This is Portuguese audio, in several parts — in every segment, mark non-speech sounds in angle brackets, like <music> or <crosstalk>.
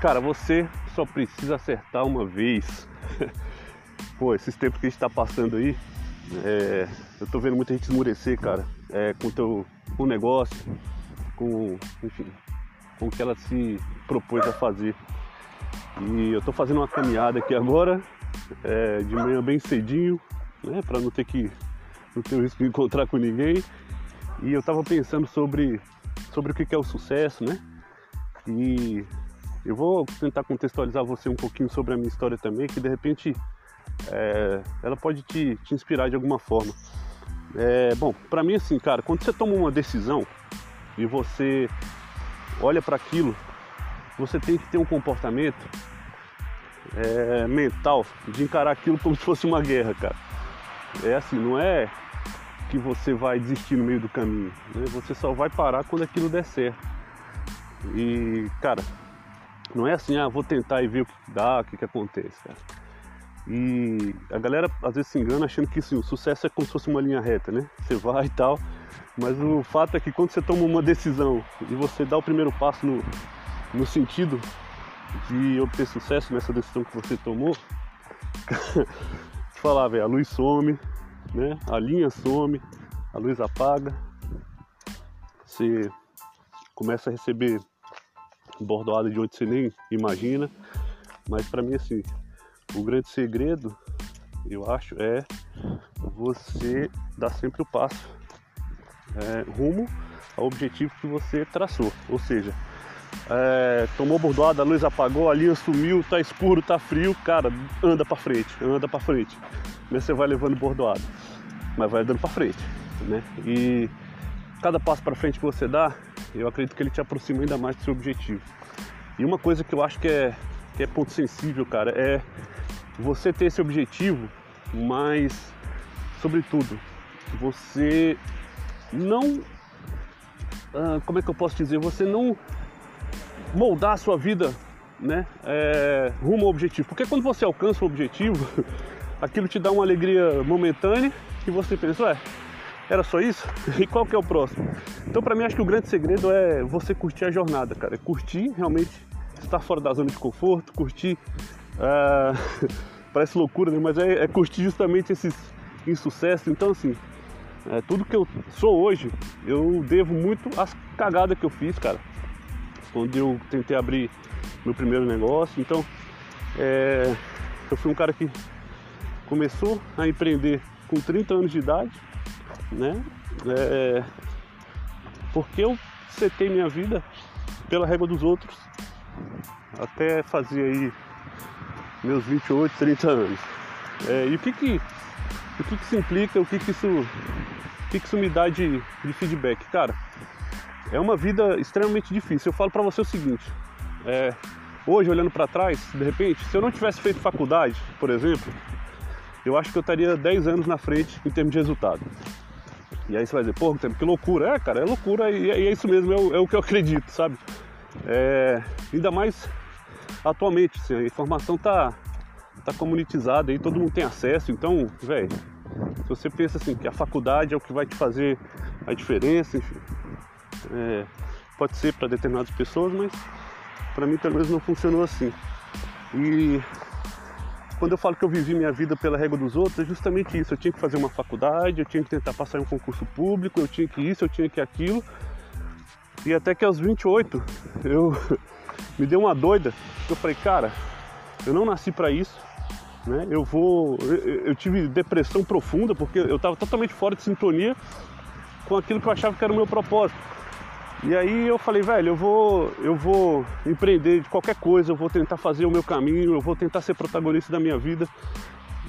Cara, você só precisa acertar uma vez. <laughs> Pô, esses tempos que a gente tá passando aí, é, eu tô vendo muita gente esmurecer, cara, é, com o teu com negócio, com, enfim, com o que ela se propôs a fazer. E eu tô fazendo uma caminhada aqui agora, é, de manhã bem cedinho, né, para não ter que não ter o risco de encontrar com ninguém. E eu tava pensando sobre sobre o que é o sucesso, né? E eu vou tentar contextualizar você um pouquinho sobre a minha história também, que de repente é, ela pode te, te, inspirar de alguma forma. É, bom, para mim assim, cara, quando você toma uma decisão e você olha para aquilo, você tem que ter um comportamento é, mental de encarar aquilo como se fosse uma guerra, cara. É assim, não é que você vai desistir no meio do caminho, né? você só vai parar quando aquilo der certo. E, cara, não é assim, ah, vou tentar e ver o que dá, o que, que acontece, cara. E a galera às vezes se engana achando que assim, o sucesso é como se fosse uma linha reta, né? Você vai e tal, mas o fato é que quando você toma uma decisão e você dá o primeiro passo no, no sentido de obter sucesso nessa decisão que você tomou, <laughs> te falar, velho, a luz some, né? A linha some, a luz apaga, você começa a receber bordoada de onde você nem imagina, mas para mim assim, o grande segredo, eu acho, é você dar sempre o passo é, rumo ao objetivo que você traçou, ou seja, é, tomou bordoada, a luz apagou, a linha sumiu, tá escuro, tá frio, cara, anda para frente, anda para frente. Mas você vai levando bordoada, mas vai andando para frente, né? E cada passo para frente que você dá, eu acredito que ele te aproxima ainda mais do seu objetivo. E uma coisa que eu acho que é, que é ponto sensível, cara, é você ter esse objetivo, mas, sobretudo, você não. Ah, como é que eu posso dizer? Você não moldar a sua vida né, é, rumo ao objetivo. Porque quando você alcança o objetivo, <laughs> aquilo te dá uma alegria momentânea e você pensa, ué, era só isso? E qual que é o próximo? Então para mim acho que o grande segredo é você curtir a jornada, cara. É curtir realmente estar fora da zona de conforto, curtir. Uh, <laughs> parece loucura, né? Mas é, é, curtir justamente esses insucessos. Então assim, é, tudo que eu sou hoje, eu devo muito às cagadas que eu fiz, cara onde eu tentei abrir meu primeiro negócio. Então, é, eu fui um cara que começou a empreender com 30 anos de idade, né? É, porque eu setei minha vida pela régua dos outros até fazer aí meus 28, 30 anos. É, e o que que, o que que isso implica, o que que isso, o que que isso me dá de, de feedback? Cara, é uma vida extremamente difícil. Eu falo para você o seguinte: é, hoje, olhando para trás, de repente, se eu não tivesse feito faculdade, por exemplo, eu acho que eu estaria 10 anos na frente em termos de resultado. E aí você vai dizer, pô, que loucura. É, cara, é loucura e é, isso mesmo, é o, é o, que eu acredito, sabe? É, ainda mais atualmente, assim, a informação tá, tá comunitizada e todo mundo tem acesso, então, velho, se você pensa assim que a faculdade é o que vai te fazer a diferença, enfim, é, pode ser para determinadas pessoas, mas para mim pelo menos não funcionou assim. E quando eu falo que eu vivi minha vida pela régua dos outros, é justamente isso. Eu tinha que fazer uma faculdade, eu tinha que tentar passar em um concurso público, eu tinha que isso, eu tinha que aquilo. E até que aos 28 eu <laughs> me deu uma doida. Eu falei, cara, eu não nasci para isso. Né? Eu vou. Eu, eu tive depressão profunda porque eu estava totalmente fora de sintonia com aquilo que eu achava que era o meu propósito. E aí eu falei, velho, eu vou, eu vou empreender de qualquer coisa, eu vou tentar fazer o meu caminho, eu vou tentar ser protagonista da minha vida.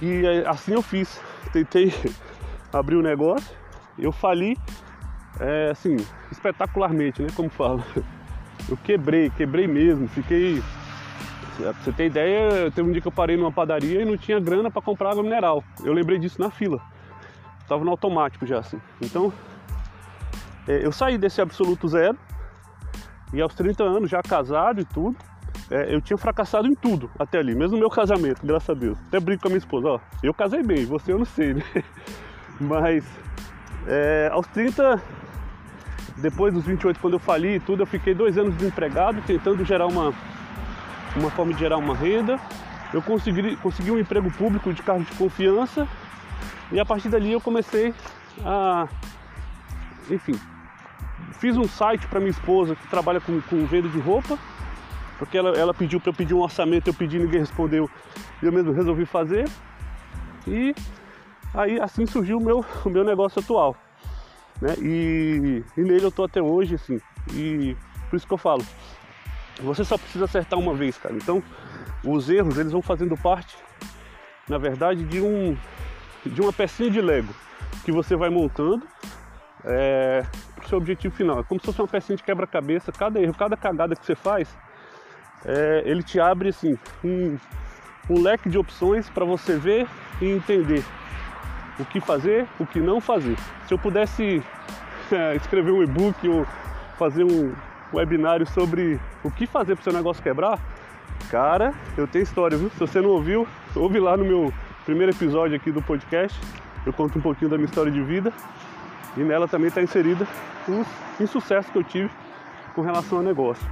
E assim eu fiz. Tentei <laughs> abrir o um negócio, eu fali, é, assim, espetacularmente, né? Como fala. <laughs> Eu quebrei, quebrei mesmo, fiquei. Pra você ter ideia, teve um dia que eu parei numa padaria e não tinha grana para comprar água mineral. Eu lembrei disso na fila. Tava no automático já assim. Então eu saí desse absoluto zero e aos 30 anos, já casado e tudo, é, eu tinha fracassado em tudo até ali, mesmo no meu casamento, graças a Deus. Até brinco com a minha esposa, ó, eu casei bem, você eu não sei, né? <laughs> Mas é, aos 30, depois dos 28, quando eu fali e tudo, eu fiquei dois anos desempregado, tentando gerar uma, uma forma de gerar uma renda. Eu consegui, consegui um emprego público de cargo de confiança e a partir dali eu comecei a, enfim, fiz um site para minha esposa que trabalha com, com venda de roupa, porque ela, ela pediu para eu pedir um orçamento, eu pedi, ninguém respondeu, e eu mesmo resolvi fazer. E aí assim surgiu o meu, o meu negócio atual. Né? E, e nele eu estou até hoje, assim. E por isso que eu falo, você só precisa acertar uma vez, cara. Então, os erros, eles vão fazendo parte, na verdade, de um de uma pecinha de Lego que você vai montando é, para o seu objetivo final. É como se fosse uma pecinha de quebra-cabeça. Cada erro, cada cagada que você faz, é, ele te abre assim um, um leque de opções para você ver e entender o que fazer, o que não fazer. Se eu pudesse <laughs> é, escrever um e-book ou fazer um webinário sobre o que fazer para o seu negócio quebrar, cara, eu tenho história, viu? Se você não ouviu, ouve lá no meu primeiro episódio aqui do podcast. Eu conto um pouquinho da minha história de vida e nela também está inserida os insucessos que eu tive com relação ao negócio.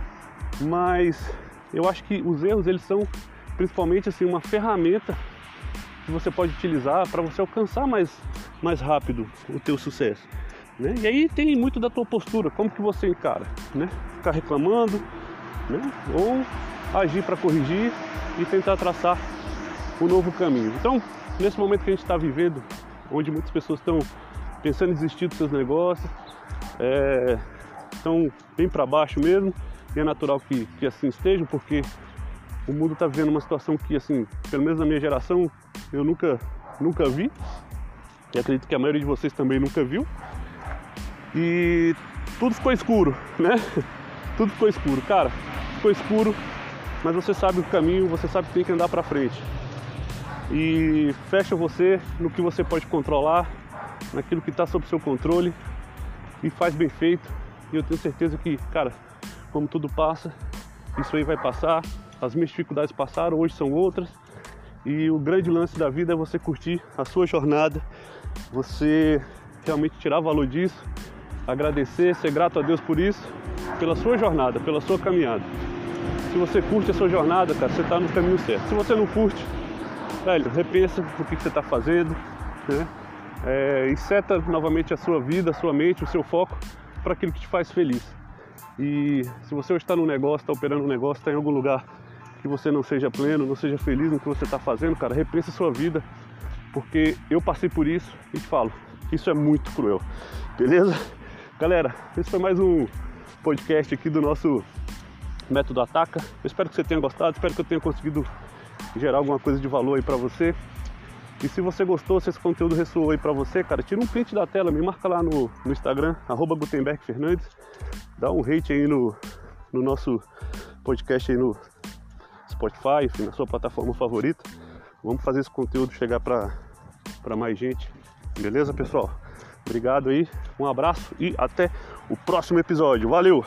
Mas eu acho que os erros eles são principalmente assim uma ferramenta que você pode utilizar para você alcançar mais, mais rápido o teu sucesso. Né? E aí tem muito da tua postura, como que você encara, né? Ficar reclamando, né? Ou agir para corrigir e tentar traçar o um novo caminho. Então, nesse momento que a gente está vivendo, onde muitas pessoas estão pensando em desistir dos seus negócios, é, estão bem para baixo mesmo, e é natural que, que assim estejam, porque o mundo está vivendo uma situação que, assim, pelo menos na minha geração, eu nunca, nunca vi. E acredito que a maioria de vocês também nunca viu. E tudo ficou escuro, né? <laughs> Tudo ficou escuro. Cara, ficou escuro, mas você sabe o caminho, você sabe que tem que andar para frente. E fecha você no que você pode controlar, naquilo que está sob seu controle e faz bem feito. E eu tenho certeza que, cara, como tudo passa, isso aí vai passar as minhas dificuldades passaram, hoje são outras. E o grande lance da vida é você curtir a sua jornada, você realmente tirar valor disso, agradecer, ser grato a Deus por isso, pela sua jornada, pela sua caminhada. Se você curte a sua jornada, cara, você está no caminho certo. Se você não curte, velho, repensa o que você está fazendo, né? É, seta novamente a sua vida, a sua mente, o seu foco para aquilo que te faz feliz. E se você está no negócio, está operando um negócio, está em algum lugar que você não seja pleno, não seja feliz no que você está fazendo, cara, repense a sua vida, porque eu passei por isso e te falo, isso é muito cruel, beleza? Galera, esse foi mais um podcast aqui do nosso Método Ataca. Eu espero que você tenha gostado, espero que eu tenha conseguido gerar alguma coisa de valor aí para você. E se você gostou, se esse conteúdo ressoou aí para você, cara, tira um print da tela, me marca lá no, no Instagram, arroba Gutenberg Fernandes, dá um hate aí no, no nosso podcast aí no Spotify, enfim, na sua plataforma favorita. Vamos fazer esse conteúdo chegar para mais gente. Beleza, pessoal? Obrigado aí, um abraço e até o próximo episódio. Valeu!